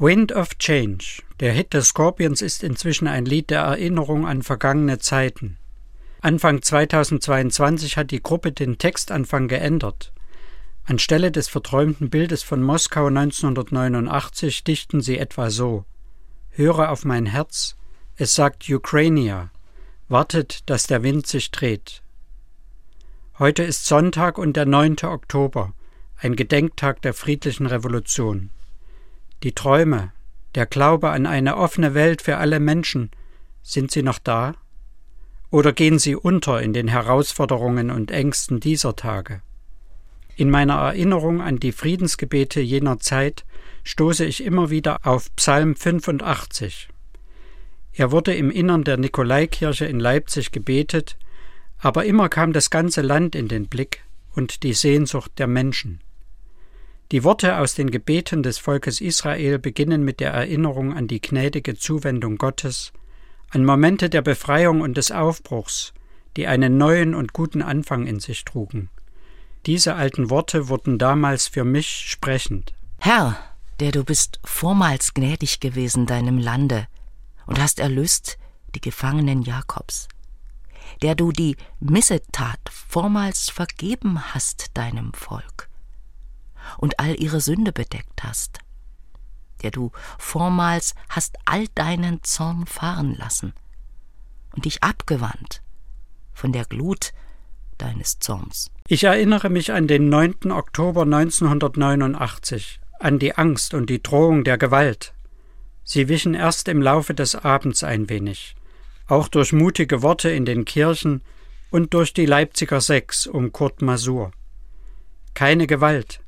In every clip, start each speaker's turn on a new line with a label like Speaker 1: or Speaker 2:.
Speaker 1: Wind of Change, der Hit des Scorpions, ist inzwischen ein Lied der Erinnerung an vergangene Zeiten. Anfang 2022 hat die Gruppe den Textanfang geändert. Anstelle des verträumten Bildes von Moskau 1989 dichten sie etwa so: Höre auf mein Herz, es sagt Ukrainia, wartet, dass der Wind sich dreht. Heute ist Sonntag und der 9. Oktober, ein Gedenktag der friedlichen Revolution. Die Träume, der Glaube an eine offene Welt für alle Menschen, sind sie noch da? Oder gehen sie unter in den Herausforderungen und Ängsten dieser Tage? In meiner Erinnerung an die Friedensgebete jener Zeit stoße ich immer wieder auf Psalm 85. Er wurde im Innern der Nikolaikirche in Leipzig gebetet, aber immer kam das ganze Land in den Blick und die Sehnsucht der Menschen. Die Worte aus den Gebeten des Volkes Israel beginnen mit der Erinnerung an die gnädige Zuwendung Gottes, an Momente der Befreiung und des Aufbruchs, die einen neuen und guten Anfang in sich trugen. Diese alten Worte wurden damals für mich sprechend.
Speaker 2: Herr, der du bist vormals gnädig gewesen deinem Lande und hast erlöst die Gefangenen Jakobs, der du die Missetat vormals vergeben hast deinem Volk und all ihre Sünde bedeckt hast, der du vormals hast all deinen Zorn fahren lassen und dich abgewandt von der Glut deines Zorns.
Speaker 1: Ich erinnere mich an den 9. Oktober 1989, an die Angst und die Drohung der Gewalt. Sie wichen erst im Laufe des Abends ein wenig, auch durch mutige Worte in den Kirchen und durch die Leipziger Sechs um Kurt Masur. Keine Gewalt,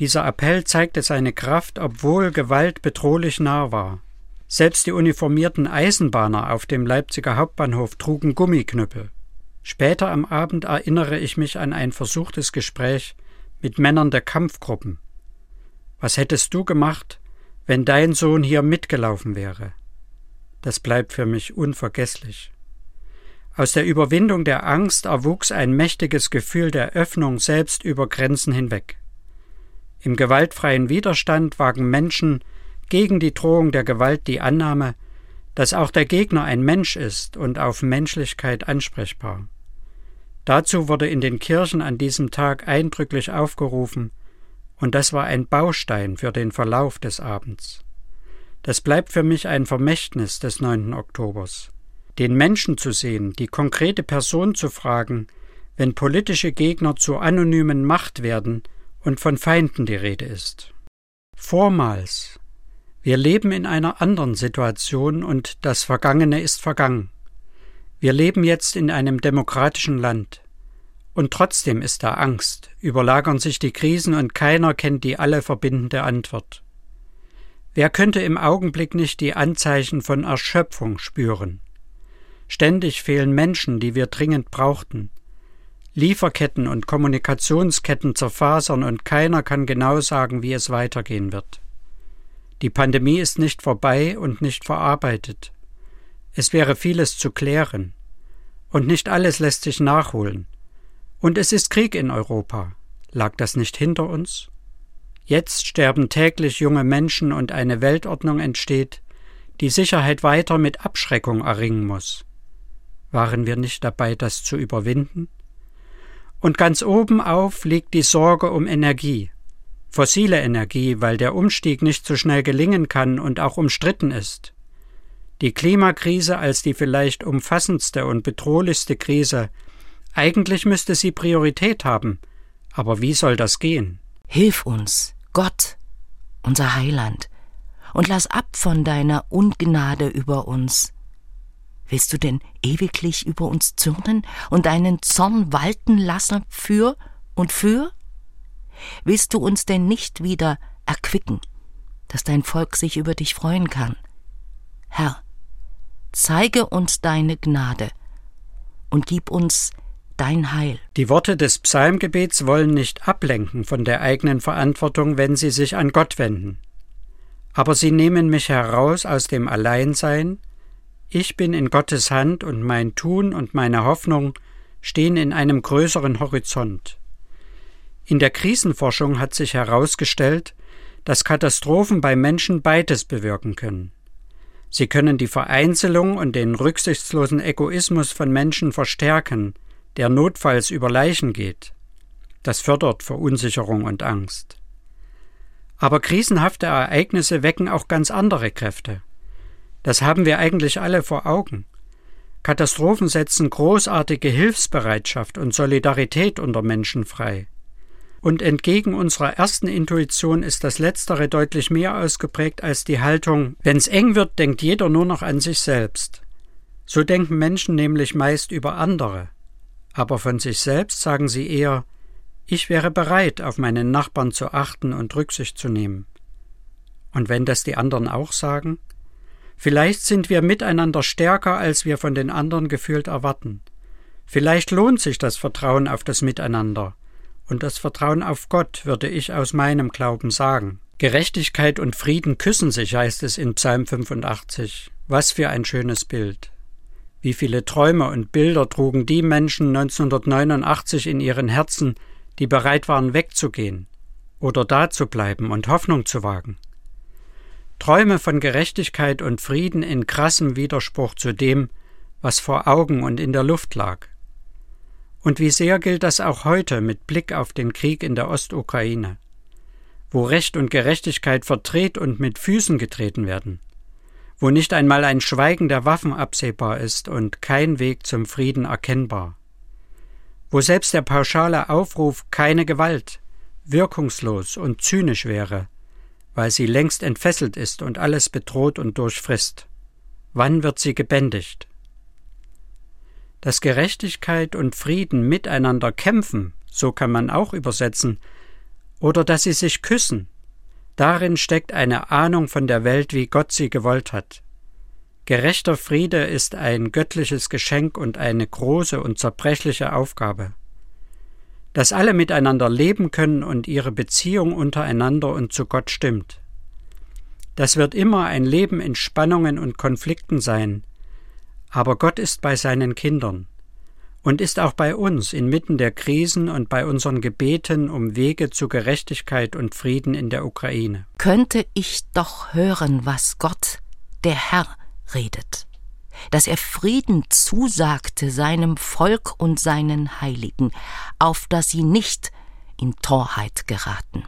Speaker 1: dieser Appell zeigte seine Kraft, obwohl Gewalt bedrohlich nah war. Selbst die uniformierten Eisenbahner auf dem Leipziger Hauptbahnhof trugen Gummiknüppel. Später am Abend erinnere ich mich an ein versuchtes Gespräch mit Männern der Kampfgruppen. Was hättest du gemacht, wenn dein Sohn hier mitgelaufen wäre? Das bleibt für mich unvergesslich. Aus der Überwindung der Angst erwuchs ein mächtiges Gefühl der Öffnung selbst über Grenzen hinweg. Im gewaltfreien Widerstand wagen Menschen gegen die Drohung der Gewalt die Annahme, dass auch der Gegner ein Mensch ist und auf Menschlichkeit ansprechbar. Dazu wurde in den Kirchen an diesem Tag eindrücklich aufgerufen, und das war ein Baustein für den Verlauf des Abends. Das bleibt für mich ein Vermächtnis des 9. Oktobers. Den Menschen zu sehen, die konkrete Person zu fragen, wenn politische Gegner zur anonymen Macht werden, und von Feinden die Rede ist. Vormals. Wir leben in einer anderen Situation und das Vergangene ist vergangen. Wir leben jetzt in einem demokratischen Land. Und trotzdem ist da Angst, überlagern sich die Krisen und keiner kennt die alle verbindende Antwort. Wer könnte im Augenblick nicht die Anzeichen von Erschöpfung spüren? Ständig fehlen Menschen, die wir dringend brauchten. Lieferketten und Kommunikationsketten zerfasern und keiner kann genau sagen, wie es weitergehen wird. Die Pandemie ist nicht vorbei und nicht verarbeitet. Es wäre vieles zu klären. Und nicht alles lässt sich nachholen. Und es ist Krieg in Europa. Lag das nicht hinter uns? Jetzt sterben täglich junge Menschen und eine Weltordnung entsteht, die Sicherheit weiter mit Abschreckung erringen muss. Waren wir nicht dabei, das zu überwinden? Und ganz oben auf liegt die Sorge um Energie. Fossile Energie, weil der Umstieg nicht so schnell gelingen kann und auch umstritten ist. Die Klimakrise als die vielleicht umfassendste und bedrohlichste Krise. Eigentlich müsste sie Priorität haben. Aber wie soll das gehen?
Speaker 2: Hilf uns, Gott, unser Heiland, und lass ab von deiner Ungnade über uns. Willst du denn ewiglich über uns zürnen und deinen Zorn walten lassen für und für? Willst du uns denn nicht wieder erquicken, dass dein Volk sich über dich freuen kann? Herr, zeige uns deine Gnade und gib uns dein Heil.
Speaker 1: Die Worte des Psalmgebets wollen nicht ablenken von der eigenen Verantwortung, wenn sie sich an Gott wenden. Aber sie nehmen mich heraus aus dem Alleinsein ich bin in Gottes Hand und mein Tun und meine Hoffnung stehen in einem größeren Horizont. In der Krisenforschung hat sich herausgestellt, dass Katastrophen bei Menschen beides bewirken können. Sie können die Vereinzelung und den rücksichtslosen Egoismus von Menschen verstärken, der notfalls über Leichen geht. Das fördert Verunsicherung und Angst. Aber krisenhafte Ereignisse wecken auch ganz andere Kräfte. Das haben wir eigentlich alle vor Augen. Katastrophen setzen großartige Hilfsbereitschaft und Solidarität unter Menschen frei. Und entgegen unserer ersten Intuition ist das Letztere deutlich mehr ausgeprägt als die Haltung, wenn's eng wird, denkt jeder nur noch an sich selbst. So denken Menschen nämlich meist über andere. Aber von sich selbst sagen sie eher, ich wäre bereit, auf meinen Nachbarn zu achten und Rücksicht zu nehmen. Und wenn das die anderen auch sagen? Vielleicht sind wir miteinander stärker, als wir von den anderen gefühlt erwarten. Vielleicht lohnt sich das Vertrauen auf das Miteinander, und das Vertrauen auf Gott, würde ich aus meinem Glauben sagen. Gerechtigkeit und Frieden küssen sich, heißt es in Psalm 85. Was für ein schönes Bild. Wie viele Träume und Bilder trugen die Menschen 1989 in ihren Herzen, die bereit waren wegzugehen oder da zu bleiben und Hoffnung zu wagen. Träume von Gerechtigkeit und Frieden in krassem Widerspruch zu dem, was vor Augen und in der Luft lag. Und wie sehr gilt das auch heute mit Blick auf den Krieg in der Ostukraine, wo Recht und Gerechtigkeit verdreht und mit Füßen getreten werden, wo nicht einmal ein Schweigen der Waffen absehbar ist und kein Weg zum Frieden erkennbar, wo selbst der pauschale Aufruf keine Gewalt wirkungslos und zynisch wäre, weil sie längst entfesselt ist und alles bedroht und durchfrisst. Wann wird sie gebändigt? dass Gerechtigkeit und Frieden miteinander kämpfen, so kann man auch übersetzen, oder dass sie sich küssen. Darin steckt eine Ahnung von der Welt, wie Gott sie gewollt hat. Gerechter Friede ist ein göttliches Geschenk und eine große und zerbrechliche Aufgabe. Dass alle miteinander leben können und ihre Beziehung untereinander und zu Gott stimmt. Das wird immer ein Leben in Spannungen und Konflikten sein, aber Gott ist bei seinen Kindern und ist auch bei uns inmitten der Krisen und bei unseren Gebeten um Wege zu Gerechtigkeit und Frieden in der Ukraine.
Speaker 2: Könnte ich doch hören, was Gott, der Herr, redet, dass er Frieden zusagte seinem Volk und seinen Heiligen, auf dass sie nicht in Torheit geraten.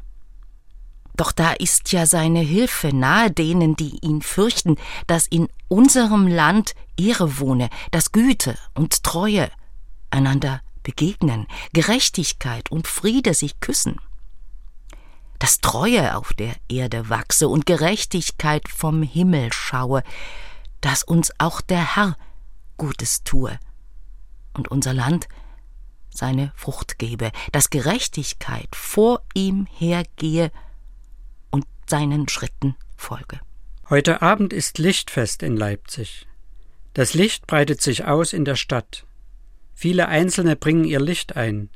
Speaker 2: Doch da ist ja seine Hilfe nahe denen, die ihn fürchten, dass in unserem Land Ehre wohne, dass Güte und Treue einander begegnen, Gerechtigkeit und Friede sich küssen. Dass Treue auf der Erde wachse und Gerechtigkeit vom Himmel schaue, dass uns auch der Herr Gutes tue und unser Land seine Frucht gebe, dass Gerechtigkeit vor ihm hergehe seinen Schritten folge.
Speaker 1: Heute Abend ist Lichtfest in Leipzig. Das Licht breitet sich aus in der Stadt. Viele Einzelne bringen ihr Licht ein.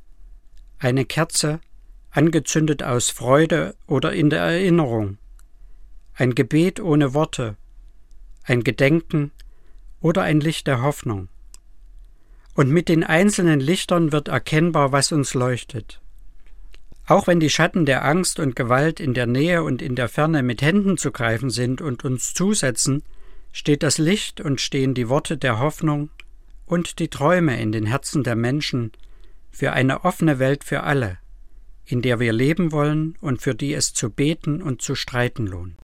Speaker 1: Eine Kerze, angezündet aus Freude oder in der Erinnerung. Ein Gebet ohne Worte. Ein Gedenken oder ein Licht der Hoffnung. Und mit den einzelnen Lichtern wird erkennbar, was uns leuchtet. Auch wenn die Schatten der Angst und Gewalt in der Nähe und in der Ferne mit Händen zu greifen sind und uns zusetzen, steht das Licht und stehen die Worte der Hoffnung und die Träume in den Herzen der Menschen für eine offene Welt für alle, in der wir leben wollen und für die es zu beten und zu streiten lohnt.